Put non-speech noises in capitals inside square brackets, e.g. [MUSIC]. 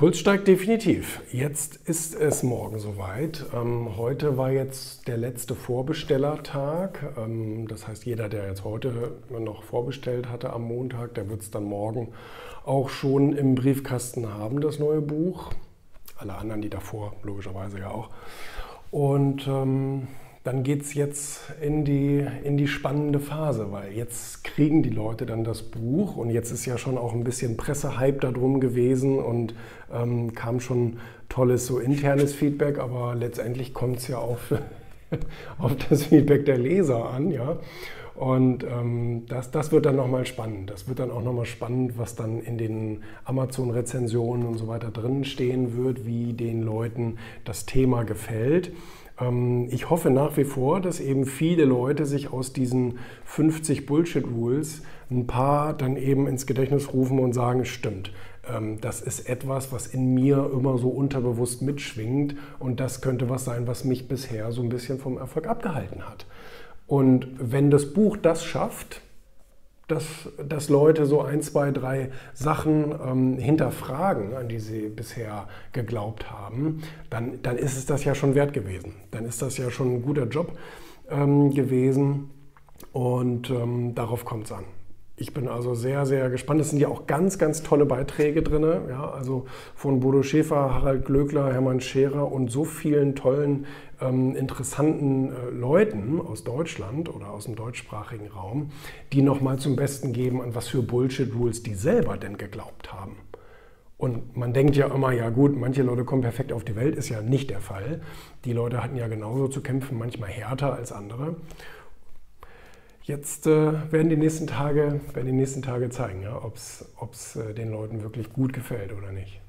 Puls steigt definitiv. Jetzt ist es morgen soweit. Ähm, heute war jetzt der letzte Vorbestellertag. Ähm, das heißt, jeder, der jetzt heute noch vorbestellt hatte am Montag, der wird es dann morgen auch schon im Briefkasten haben, das neue Buch. Alle anderen, die davor logischerweise ja auch. Und ähm, dann geht es jetzt in die, in die spannende Phase, weil jetzt kriegen die Leute dann das Buch und jetzt ist ja schon auch ein bisschen Pressehype darum gewesen und ähm, kam schon tolles so internes Feedback, aber letztendlich kommt es ja auf, [LAUGHS] auf das Feedback der Leser an, ja. Und ähm, das, das wird dann nochmal spannend. Das wird dann auch nochmal spannend, was dann in den Amazon-Rezensionen und so weiter drin stehen wird, wie den Leuten das Thema gefällt. Ähm, ich hoffe nach wie vor, dass eben viele Leute sich aus diesen 50 Bullshit-Rules ein paar dann eben ins Gedächtnis rufen und sagen, stimmt, ähm, das ist etwas, was in mir immer so unterbewusst mitschwingt und das könnte was sein, was mich bisher so ein bisschen vom Erfolg abgehalten hat. Und wenn das Buch das schafft, dass, dass Leute so ein, zwei, drei Sachen ähm, hinterfragen, an die sie bisher geglaubt haben, dann, dann ist es das ja schon wert gewesen. Dann ist das ja schon ein guter Job ähm, gewesen und ähm, darauf kommt es an. Ich bin also sehr, sehr gespannt. Es sind ja auch ganz, ganz tolle Beiträge drin. Ja, also von Bodo Schäfer, Harald Glöckler, Hermann Scherer und so vielen tollen, ähm, interessanten äh, Leuten aus Deutschland oder aus dem deutschsprachigen Raum, die nochmal zum Besten geben, an was für Bullshit-Rules die selber denn geglaubt haben. Und man denkt ja immer, ja gut, manche Leute kommen perfekt auf die Welt, ist ja nicht der Fall. Die Leute hatten ja genauso zu kämpfen, manchmal härter als andere. Jetzt äh, werden, die nächsten Tage, werden die nächsten Tage zeigen, ja, ob es äh, den Leuten wirklich gut gefällt oder nicht.